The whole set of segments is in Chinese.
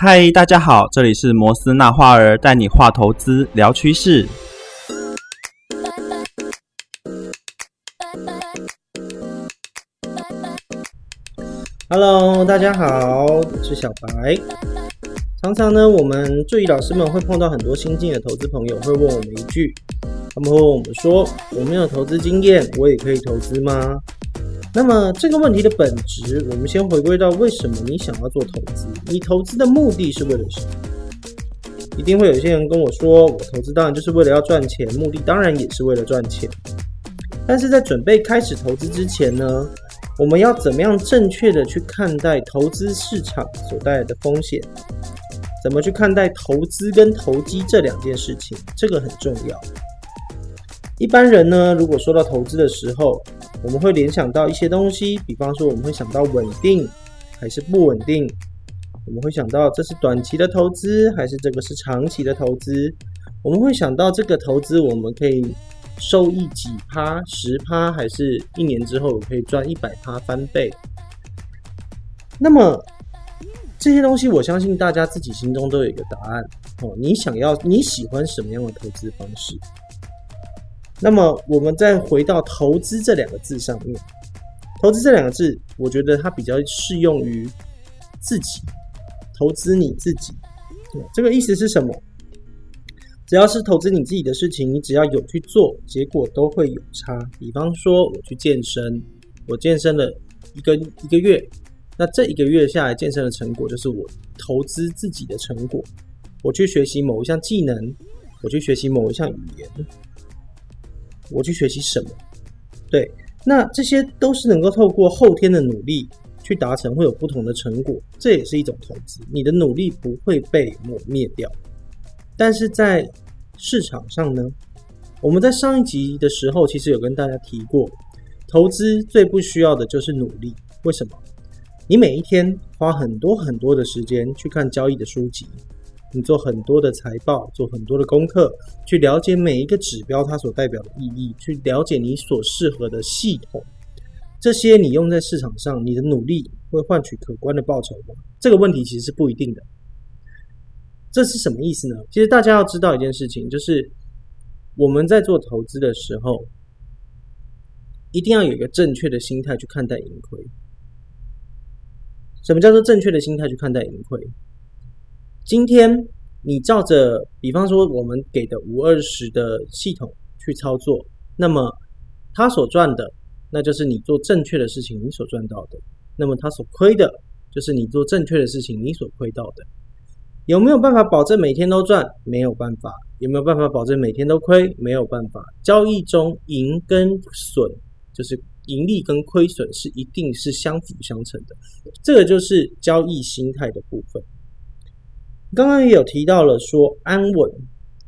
嗨，大家好，这里是摩斯那花儿带你画投资聊趋势。Hello，大家好，我是小白。常常呢，我们助理老师们会碰到很多新进的投资朋友，会问我们一句，他们会问我们说：“我没有投资经验，我也可以投资吗？”那么这个问题的本质，我们先回归到为什么你想要做投资？你投资的目的是为了什么？一定会有些人跟我说，我投资当然就是为了要赚钱，目的当然也是为了赚钱。但是在准备开始投资之前呢，我们要怎么样正确的去看待投资市场所带来的风险？怎么去看待投资跟投机这两件事情？这个很重要。一般人呢，如果说到投资的时候，我们会联想到一些东西，比方说我们会想到稳定还是不稳定，我们会想到这是短期的投资还是这个是长期的投资，我们会想到这个投资我们可以收益几趴、十趴，还是一年之后可以赚一百趴翻倍。那么这些东西，我相信大家自己心中都有一个答案哦。你想要你喜欢什么样的投资方式？那么，我们再回到“投资”这两个字上面，“投资”这两个字，我觉得它比较适用于自己投资你自己。这个意思是什么？只要是投资你自己的事情，你只要有去做，结果都会有差。比方说，我去健身，我健身了一个一个月，那这一个月下来健身的成果，就是我投资自己的成果。我去学习某一项技能，我去学习某一项语言。我去学习什么？对，那这些都是能够透过后天的努力去达成，会有不同的成果，这也是一种投资。你的努力不会被抹灭掉。但是在市场上呢，我们在上一集的时候其实有跟大家提过，投资最不需要的就是努力。为什么？你每一天花很多很多的时间去看交易的书籍。你做很多的财报，做很多的功课，去了解每一个指标它所代表的意义，去了解你所适合的系统。这些你用在市场上，你的努力会换取可观的报酬吗？这个问题其实是不一定的。这是什么意思呢？其实大家要知道一件事情，就是我们在做投资的时候，一定要有一个正确的心态去看待盈亏。什么叫做正确的心态去看待盈亏？今天你照着，比方说我们给的五二十的系统去操作，那么他所赚的，那就是你做正确的事情你所赚到的；那么他所亏的，就是你做正确的事情你所亏到的。有没有办法保证每天都赚？没有办法。有没有办法保证每天都亏？没有办法。交易中赢跟损，就是盈利跟亏损是一定是相辅相成的。这个就是交易心态的部分。刚刚也有提到了，说安稳、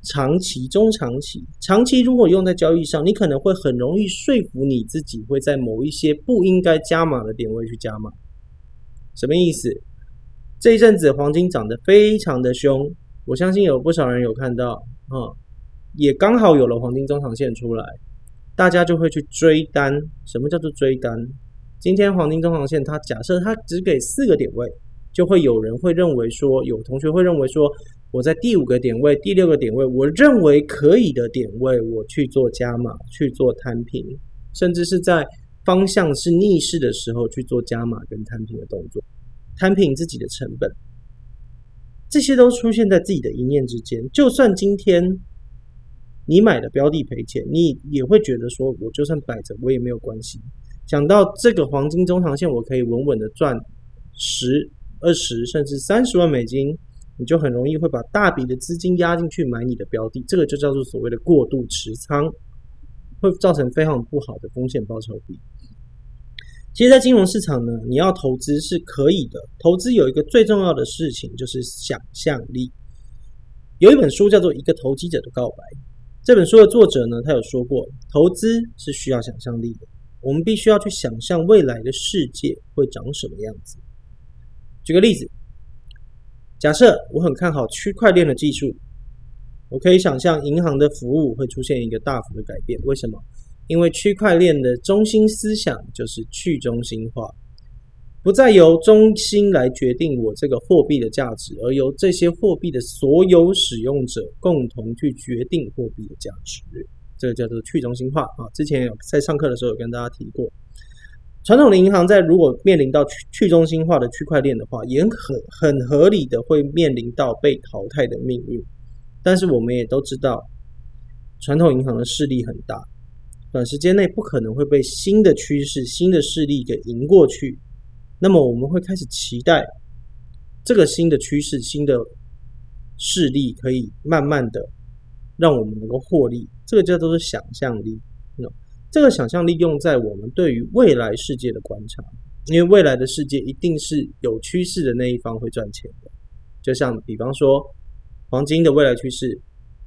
长期、中长期。长期如果用在交易上，你可能会很容易说服你自己，会在某一些不应该加码的点位去加码。什么意思？这一阵子黄金涨得非常的凶，我相信有不少人有看到，啊，也刚好有了黄金中长线出来，大家就会去追单。什么叫做追单？今天黄金中长线，它假设它只给四个点位。就会有人会认为说，有同学会认为说，我在第五个点位、第六个点位，我认为可以的点位，我去做加码、去做摊平，甚至是在方向是逆势的时候去做加码跟摊平的动作，摊平自己的成本，这些都出现在自己的一念之间。就算今天你买的标的赔钱，你也会觉得说，我就算摆着我也没有关系。讲到这个黄金中长线，我可以稳稳的赚十。二十甚至三十万美金，你就很容易会把大笔的资金压进去买你的标的，这个就叫做所谓的过度持仓，会造成非常不好的风险报酬比。其实，在金融市场呢，你要投资是可以的。投资有一个最重要的事情就是想象力。有一本书叫做《一个投机者的告白》，这本书的作者呢，他有说过，投资是需要想象力的。我们必须要去想象未来的世界会长什么样子。举个例子，假设我很看好区块链的技术，我可以想象银行的服务会出现一个大幅的改变。为什么？因为区块链的中心思想就是去中心化。不再由中心来决定我这个货币的价值，而由这些货币的所有使用者共同去决定货币的价值。这个叫做去中心化啊。之前有在上课的时候有跟大家提过，传统的银行在如果面临到去去中心化的区块链的话，也很很合理的会面临到被淘汰的命运。但是我们也都知道，传统银行的势力很大，短时间内不可能会被新的趋势、新的势力给赢过去。那么我们会开始期待这个新的趋势、新的势力可以慢慢的让我们能够获利。这个叫做是想象力。这个想象力用在我们对于未来世界的观察，因为未来的世界一定是有趋势的那一方会赚钱的。就像比方说黄金的未来趋势，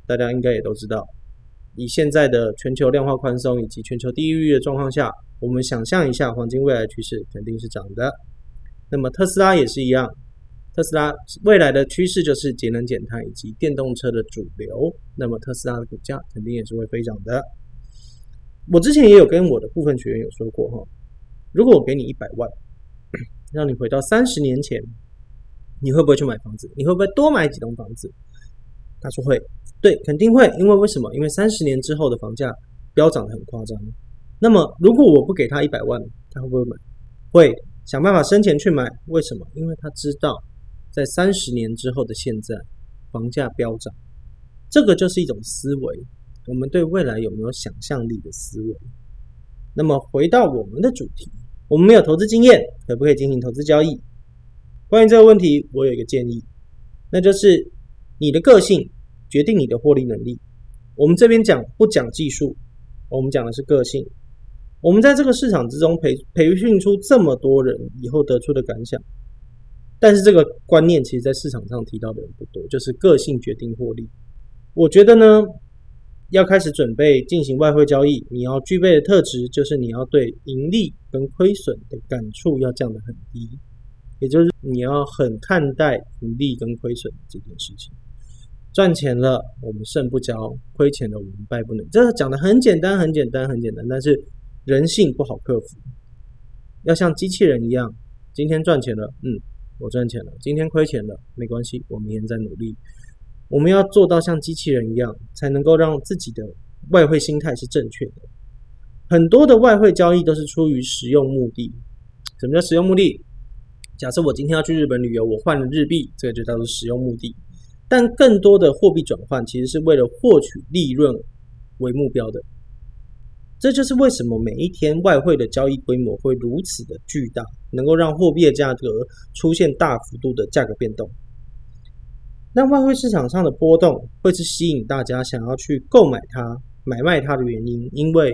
大家应该也都知道。以现在的全球量化宽松以及全球低利率的状况下。我们想象一下，黄金未来趋势肯定是涨的。那么特斯拉也是一样，特斯拉未来的趋势就是节能减碳以及电动车的主流。那么特斯拉的股价肯定也是会飞涨的。我之前也有跟我的部分学员有说过哈，如果我给你一百万，让你回到三十年前，你会不会去买房子？你会不会多买几栋房子？他说会，对，肯定会，因为为什么？因为三十年之后的房价飙涨的很夸张。那么，如果我不给他一百万，他会不会买？会想办法生钱去买。为什么？因为他知道，在三十年之后的现在，房价飙涨，这个就是一种思维。我们对未来有没有想象力的思维？那么，回到我们的主题，我们没有投资经验，可不可以进行投资交易？关于这个问题，我有一个建议，那就是你的个性决定你的获利能力。我们这边讲不讲技术，我们讲的是个性。我们在这个市场之中培培训出这么多人以后得出的感想，但是这个观念其实，在市场上提到的人不多，就是个性决定获利。我觉得呢，要开始准备进行外汇交易，你要具备的特质就是你要对盈利跟亏损的感触要降得很低，也就是你要很看待盈利跟亏损这件事情。赚钱了我们胜不骄，亏钱了我们败不馁。这讲的很简单，很简单，很简单，但是。人性不好克服，要像机器人一样，今天赚钱了，嗯，我赚钱了；今天亏钱了，没关系，我明天再努力。我们要做到像机器人一样，才能够让自己的外汇心态是正确的。很多的外汇交易都是出于实用目的。什么叫实用目的？假设我今天要去日本旅游，我换了日币，这个就叫做实用目的。但更多的货币转换其实是为了获取利润为目标的。这就是为什么每一天外汇的交易规模会如此的巨大，能够让货币的价格出现大幅度的价格变动。那外汇市场上的波动会是吸引大家想要去购买它、买卖它的原因，因为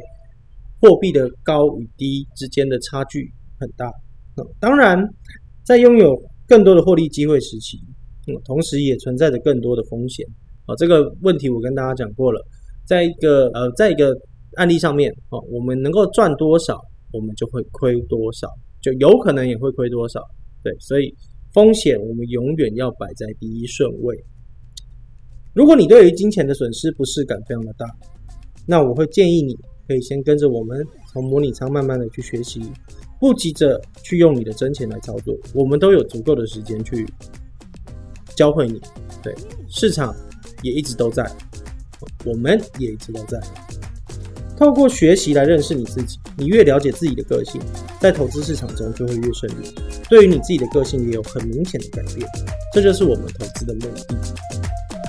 货币的高与低之间的差距很大。当然，在拥有更多的获利机会时期，同时也存在着更多的风险。啊，这个问题我跟大家讲过了，在一个呃，在一个。案例上面哦，我们能够赚多少，我们就会亏多少，就有可能也会亏多少。对，所以风险我们永远要摆在第一顺位。如果你对于金钱的损失不适感非常的大，那我会建议你可以先跟着我们从模拟仓慢慢的去学习，不急着去用你的真钱来操作，我们都有足够的时间去教会你。对，市场也一直都在，我们也一直都在。透过学习来认识你自己，你越了解自己的个性，在投资市场中就会越顺利。对于你自己的个性也有很明显的改变，这就是我们投资的目的。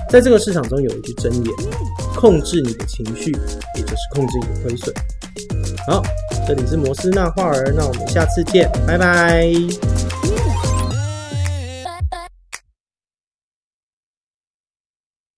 在这个市场中有一句真言：控制你的情绪，也就是控制你的亏损。好，这里是摩斯纳画儿，那我们下次见，拜拜。